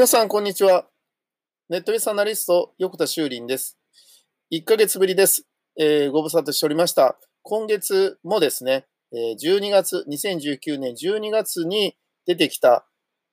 皆さん、こんにちは。ネットビスアナリスト、横田修林です。1ヶ月ぶりです。えー、ご無沙汰しておりました。今月もですね、12月、2019年12月に出てきた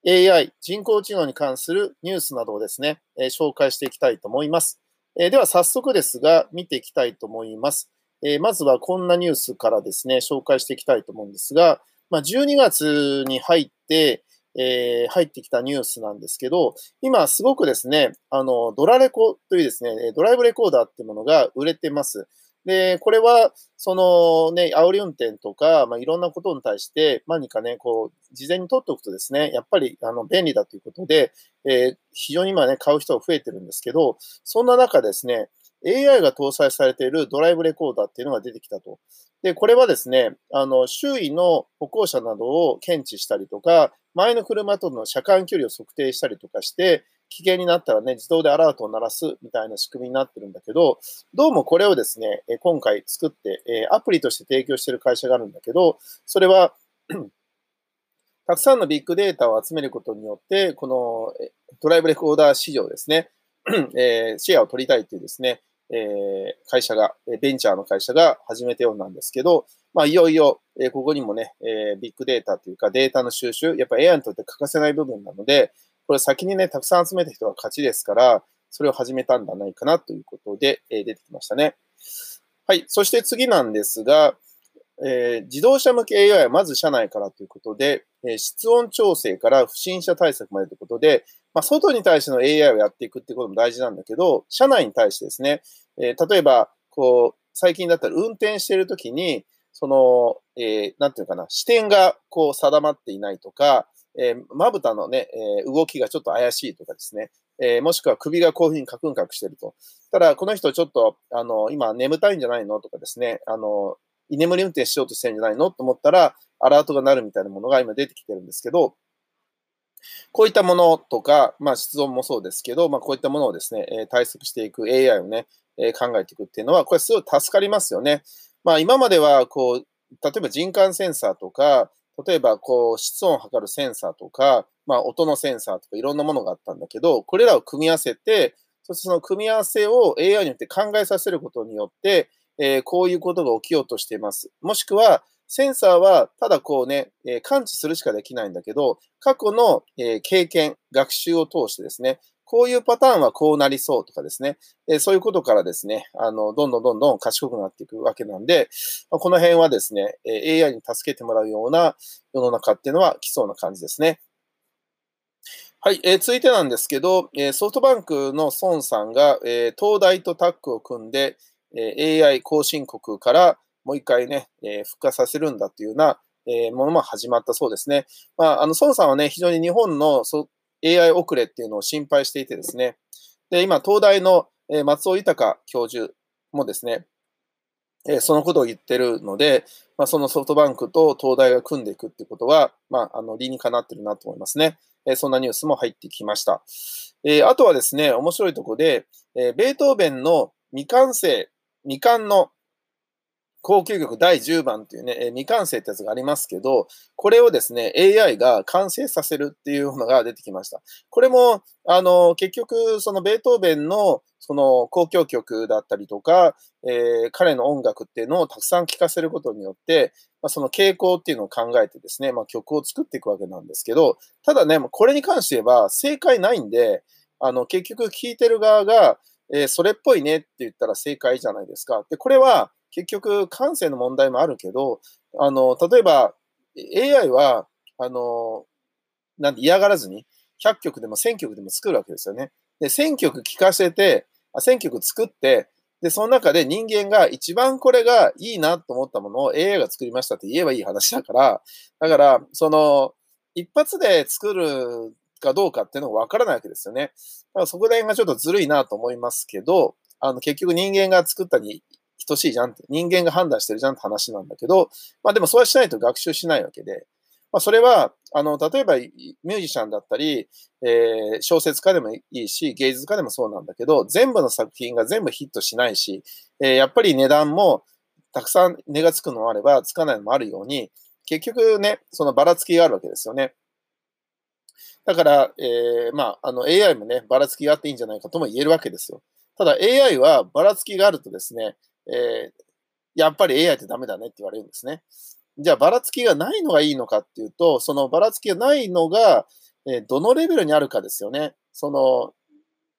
AI、人工知能に関するニュースなどをですね、え紹介していきたいと思います。えでは早速ですが、見ていきたいと思います。えまずはこんなニュースからですね、紹介していきたいと思うんですが、まあ、12月に入って、えー、入ってきたニュースなんですけど、今すごくですね、あの、ドラレコというですね、ドライブレコーダーっていうものが売れてます。で、これは、そのね、煽り運転とか、まあ、いろんなことに対して、何かね、こう、事前に取っておくとですね、やっぱり、あの、便利だということで、えー、非常に今ね、買う人が増えてるんですけど、そんな中ですね、AI が搭載されているドライブレコーダーっていうのが出てきたと。で、これはですね、あの、周囲の歩行者などを検知したりとか、前の車との車間距離を測定したりとかして、危険になったらね、自動でアラートを鳴らすみたいな仕組みになってるんだけど、どうもこれをですね、今回作って、アプリとして提供している会社があるんだけど、それは たくさんのビッグデータを集めることによって、このドライブレコーダー市場ですね、えシェアを取りたいっていうですね、え会社が、ベンチャーの会社が始めたようなんですけど、まあ、いよいよ、えここにもね、えビッグデータというかデータの収集、やっぱ AI にとって欠かせない部分なので、これ先にね、たくさん集めた人が勝ちですから、それを始めたんじゃないかなということで、え出てきましたね。はい。そして次なんですが、えー、自動車向け AI はまず車内からということで、えー、室温調整から不審者対策までということで、まあ、外に対しての AI をやっていくってことも大事なんだけど、車内に対してですね、えー、例えば、こう、最近だったら運転してるときに、その、えー、なんていうかな、視点がこう定まっていないとか、えー、まぶたのね、えー、動きがちょっと怪しいとかですね、えー、もしくは首がこういうふうにカクンカクしてると。ただ、この人ちょっと、あの、今眠たいんじゃないのとかですね、あの、居眠り運転しようとしてるんじゃないのと思ったら、アラートが鳴るみたいなものが今出てきてるんですけど、こういったものとか、まあ、室温もそうですけど、まあ、こういったものをですね、え、対策していく AI をね、え、考えていくっていうのは、これすごい助かりますよね。まあ、今までは、こう、例えば人感センサーとか、例えば、こう、室温を測るセンサーとか、まあ、音のセンサーとかいろんなものがあったんだけど、これらを組み合わせて、そしてその組み合わせを AI によって考えさせることによって、えー、こういうことが起きようとしています。もしくは、センサーはただこうね、えー、感知するしかできないんだけど、過去の、えー、経験、学習を通してですね、こういうパターンはこうなりそうとかですね、えそういうことからですね、あの、どんどんどんどん賢くなっていくわけなんで、まこの辺はですね、え AI に助けてもらうような世の中っていうのは来そうな感じですね。はい、えー、続いてなんですけど、えソフトバンクの孫さんが、え東大とタッグを組んで、え AI 更新国からもう一回ね、え復活させるんだっていうような、えものも始まったそうですね。まあ、あの、孫さんはね、非常に日本の AI 遅れっていうのを心配していてですね。で、今、東大の松尾豊教授もですね、えそのことを言ってるので、まあ、そのソフトバンクと東大が組んでいくっていうことは、まあ、あの理にかなってるなと思いますね。えそんなニュースも入ってきました。えあとはですね、面白いところで、えベートーベンの未完成、未完の高級曲第10番っていうね、未完成ってやつがありますけど、これをですね、AI が完成させるっていうのが出てきました。これも、あの、結局、そのベートーベンのその交響曲だったりとか、えー、彼の音楽っていうのをたくさん聴かせることによって、まあ、その傾向っていうのを考えてですね、まあ、曲を作っていくわけなんですけど、ただね、これに関して言えば正解ないんで、あの、結局聴いてる側が、えー、それっぽいねって言ったら正解じゃないですか。で、これは、結局、感性の問題もあるけど、あの、例えば、AI は、あの、なんで嫌がらずに、100曲でも1000曲でも作るわけですよね。で、1000曲聞かせて、1000曲作って、で、その中で人間が一番これがいいなと思ったものを AI が作りましたって言えばいい話だから、だから、その、一発で作るかどうかっていうのがわからないわけですよね。だからそこら辺がちょっとずるいなと思いますけど、あの、結局人間が作ったに等しいじゃんって、人間が判断してるじゃんって話なんだけど、まあでもそうはしないと学習しないわけで、まあそれは、あの、例えばミュージシャンだったり、えー、小説家でもいいし、芸術家でもそうなんだけど、全部の作品が全部ヒットしないし、えー、やっぱり値段もたくさん値がつくのもあれば、つかないのもあるように、結局ね、そのばらつきがあるわけですよね。だから、えー、まあ、あの AI もね、ばらつきがあっていいんじゃないかとも言えるわけですよ。ただ AI はばらつきがあるとですね、えー、やっぱり AI ってダメだねって言われるんですね。じゃあ、ばらつきがないのがいいのかっていうと、そのばらつきがないのが、えー、どのレベルにあるかですよね。その、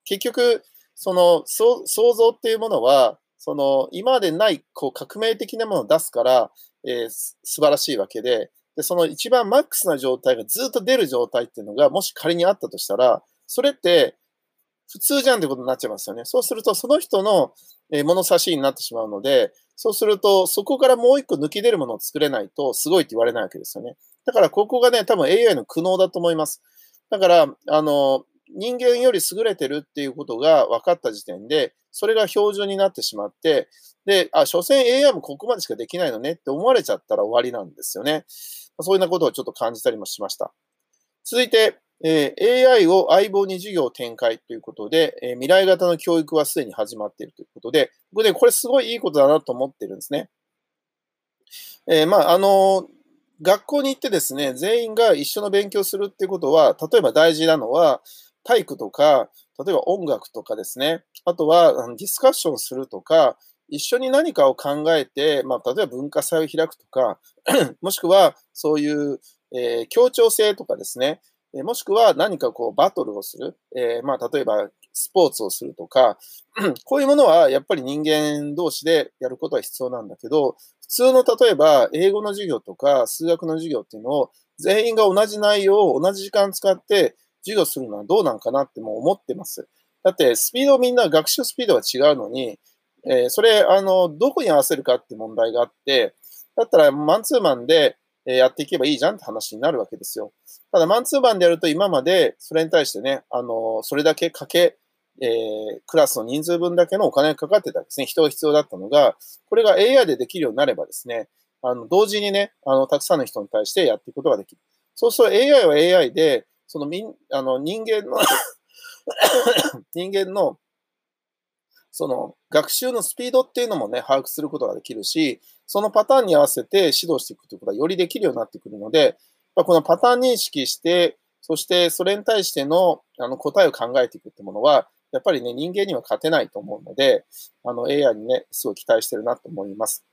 結局、その想像っていうものは、その今までないこう革命的なものを出すから、えー、素晴らしいわけでで、その一番マックスな状態がずっと出る状態っていうのが、もし仮にあったとしたら、それって普通じゃんってことになっちゃいますよね。そうすると、その人の物差しになってしまうので、そうすると、そこからもう一個抜き出るものを作れないと、すごいって言われないわけですよね。だから、ここがね、多分 AI の苦悩だと思います。だから、あの、人間より優れてるっていうことが分かった時点で、それが標準になってしまって、で、あ、所詮 AI もここまでしかできないのねって思われちゃったら終わりなんですよね。そういうようなことをちょっと感じたりもしました。続いて、えー、AI を相棒に授業を展開ということで、えー、未来型の教育はすでに始まっているということで、僕ね、これすごいいいことだなと思ってるんですね。えー、まあ、あの学校に行ってですね、全員が一緒の勉強するっていうことは、例えば大事なのは、体育とか、例えば音楽とかですね、あとはディスカッションするとか、一緒に何かを考えて、まあ、例えば文化祭を開くとか、もしくはそういう、えー、協調性とかですね、えもしくは何かこうバトルをする、えー、まあ、例えばスポーツをするとか、こういうものはやっぱり人間同士でやることは必要なんだけど、普通の例えば英語の授業とか数学の授業っていうのを全員が同じ内容を同じ時間使って授業するのはどうなんかなってもう思ってます。だってスピードみんな学習スピードが違うのに、えー、それあのどこに合わせるかって問題があって、だったらマンツーマンでえやっていけばいいじゃんって話になるわけですよ。ただ、マンツーマンでやると今までそれに対してね、あの、それだけかけ、えー、クラスの人数分だけのお金がかかってたんですね。人が必要だったのが、これが AI でできるようになればですね、あの、同時にね、あの、たくさんの人に対してやっていくことができる。そうすると AI は AI で、そのみん、あの、人間の 人間の、その、学習のスピードっていうのもね、把握することができるし、そのパターンに合わせて指導していくということがよりできるようになってくるので、このパターン認識して、そしてそれに対してのあの答えを考えていくってものは、やっぱりね、人間には勝てないと思うので、あの AI にね、すごい期待してるなと思います。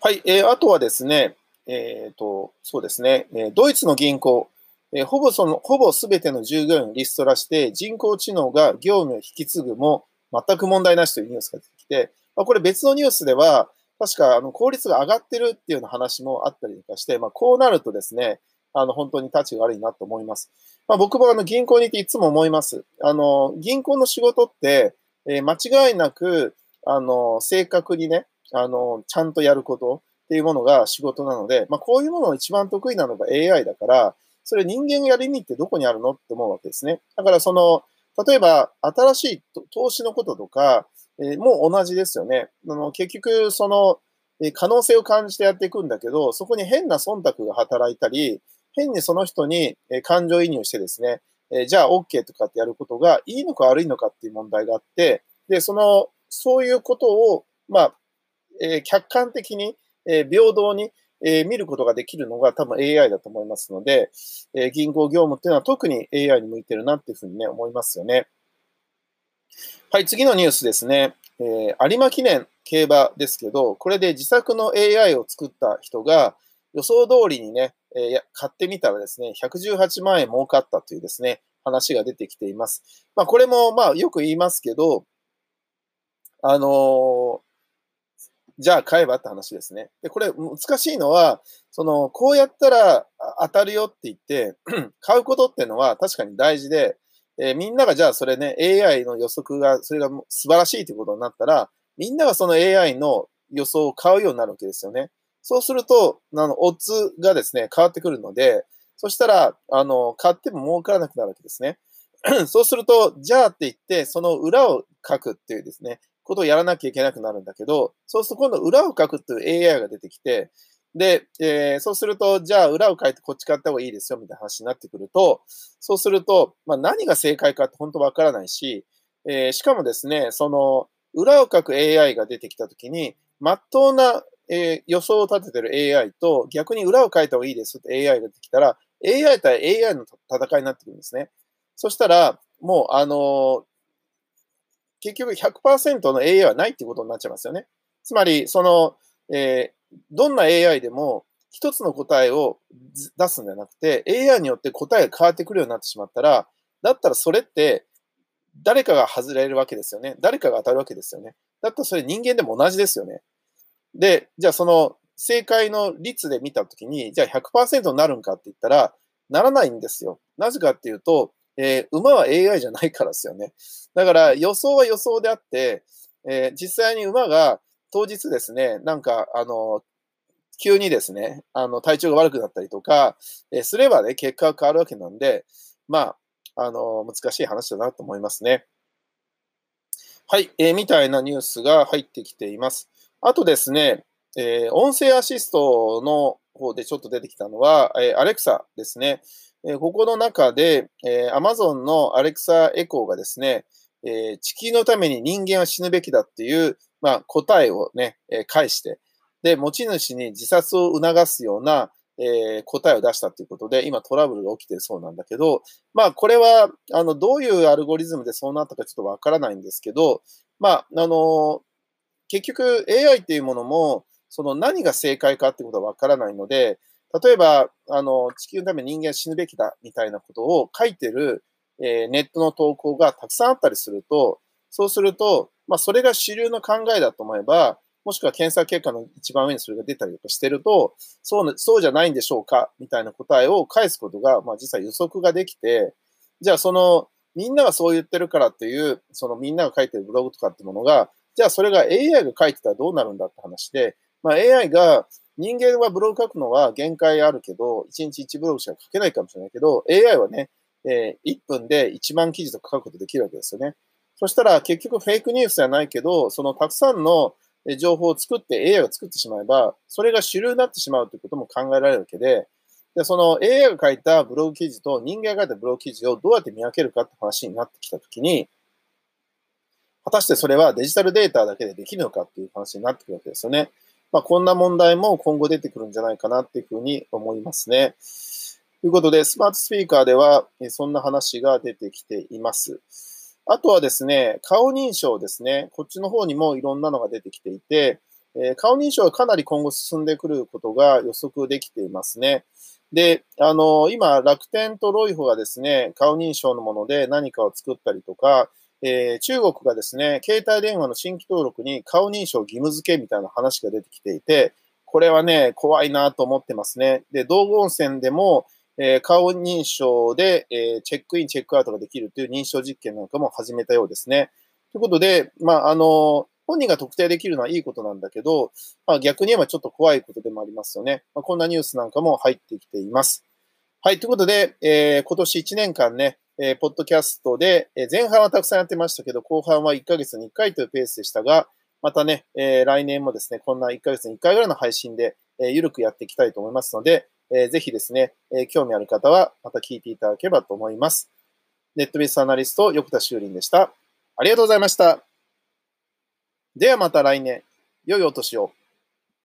はい、えー、あとはですね、えっ、ー、と、そうですね、えドイツの銀行、えー、ほぼその、ほぼすべての従業員をリストラして、人工知能が業務を引き継ぐも全く問題なしというニュースが出てきて、まあ、これ別のニュースでは、確かあの効率が上がってるっていうような話もあったりとかして、まあ、こうなるとですね、あの本当に立ちが悪いなと思います。まあ、僕もあの銀行にいていつも思います。あの銀行の仕事って、えー、間違いなくあの正確にねあの、ちゃんとやることっていうものが仕事なので、まあ、こういうものを一番得意なのが AI だから、それ人間がやる意味ってどこにあるのって思うわけですね。だからその、例えば新しい投資のこととか、えー、もう同じですよね。あの結局、その、えー、可能性を感じてやっていくんだけど、そこに変な忖度が働いたり、変にその人に、えー、感情移入してですね、えじゃあ OK とかってやることがいいのか悪いのかっていう問題があって、で、その、そういうことを、まあ、え客観的に、え平等に、え見ることができるのが多分 AI だと思いますので、え銀行業務っていうのは特に AI に向いてるなっていうふうにね、思いますよね。はい、次のニュースですね。えー、有馬記念競馬ですけど、これで自作の AI を作った人が予想通りにね、えー、買ってみたらですね、118万円儲かったというですね、話が出てきています。まあ、これもまあよく言いますけど、あのー、じゃあ買えばって話ですね。で、これ難しいのは、その、こうやったら当たるよって言って、買うことっていうのは確かに大事で、えー、みんながじゃあそれね、AI の予測が、それが素晴らしいということになったら、みんながその AI の予想を買うようになるわけですよね。そうすると、あの、オッズがですね、変わってくるので、そしたら、あの、買っても儲からなくなるわけですね。そうすると、じゃあって言って、その裏を書くっていうですね、ことをやらなきゃいけなくなるんだけど、そうすると今度裏を書くっていう AI が出てきて、で、えー、そうすると、じゃあ裏を書いてこっち買った方がいいですよみたいな話になってくると、そうすると、まあ、何が正解かって本当わからないし、えー、しかもですね、その裏を書く AI が出てきたときに、まっとうな、えー、予想を立ててる AI と逆に裏を書いた方がいいですって AI が出てきたら、AI 対 AI の戦いになってくるんですね。そしたら、もう、あの、結局100%の AI はないってことになっちゃいますよね。つまり、その、えー、どんな AI でも一つの答えを出すんじゃなくて、AI によって答えが変わってくるようになってしまったら、だったらそれって誰かが外れるわけですよね。誰かが当たるわけですよね。だったらそれ人間でも同じですよね。で、じゃあその正解の率で見たときに、じゃあ100%になるんかって言ったら、ならないんですよ。なぜかっていうと、えー、馬は AI じゃないからですよね。だから予想は予想であって、えー、実際に馬が当日ですね、なんか、あの、急にですね、あの、体調が悪くなったりとか、え、すればね、結果が変わるわけなんで、まあ、あの、難しい話だなと思いますね。はい、えー、みたいなニュースが入ってきています。あとですね、えー、音声アシストの方でちょっと出てきたのは、えー、アレクサですね。えー、ここの中で、えー、Amazon のアレクサエコーがですね、えー、地球のために人間は死ぬべきだっていう、まあ、答えをね、えー、返して、で、持ち主に自殺を促すような、えー、答えを出したということで、今トラブルが起きてるそうなんだけど、まあ、これは、あの、どういうアルゴリズムでそうなったかちょっとわからないんですけど、まあ、あの結局 AI っていうものも、その何が正解かってことはわからないので、例えば、あの、地球のために人間は死ぬべきだみたいなことを書いてる、えー、ネットの投稿がたくさんあったりすると、そうすると、まあ、それが主流の考えだと思えば、もしくは検査結果の一番上にそれが出たりとかしてると、そう、そうじゃないんでしょうかみたいな答えを返すことが、まあ、実は予測ができて、じゃあその、みんながそう言ってるからっていう、そのみんなが書いてるブログとかってものが、じゃあそれが AI が書いてたらどうなるんだって話で、まあ、AI が人間はブログ書くのは限界あるけど、1日1ブログしか書けないかもしれないけど、AI はね、えー、1分で1万記事とか書くことできるわけですよね。そしたら結局フェイクニュースじゃないけど、そのたくさんの情報を作って AI が作ってしまえば、それが主流になってしまうということも考えられるわけで、でその AI が書いたブログ記事と人間が書いたブログ記事をどうやって見分けるかって話になってきたときに、果たしてそれはデジタルデータだけでできるのかっていう話になってくるわけですよね。まあ、こんな問題も今後出てくるんじゃないかなっていうふうに思いますね。ということで、スマートスピーカーでは、そんな話が出てきています。あとはですね、顔認証ですね。こっちの方にもいろんなのが出てきていて、え顔認証はかなり今後進んでくることが予測できていますね。で、あの、今、楽天とロイホがですね、顔認証のもので何かを作ったりとか、えー、中国がですね、携帯電話の新規登録に顔認証義務付けみたいな話が出てきていて、これはね、怖いなと思ってますね。で、道後温泉でも、えー、顔認証で、えー、チェックイン、チェックアウトができるという認証実験なんかも始めたようですね。ということで、まあ、あの、本人が特定できるのはいいことなんだけど、まあ、逆に言えばちょっと怖いことでもありますよね。まあ、こんなニュースなんかも入ってきています。はい、ということで、えー、今年1年間ね、えー、ポッドキャストで、えー、前半はたくさんやってましたけど、後半は1ヶ月に1回というペースでしたが、またね、えー、来年もですね、こんな1ヶ月に1回ぐらいの配信で、えー、ゆるくやっていきたいと思いますので、えー、ぜひですね、えー、興味ある方はまた聞いていただければと思います。ネットビスアナリスト、横田修林でした。ありがとうございました。ではまた来年、良いお年を。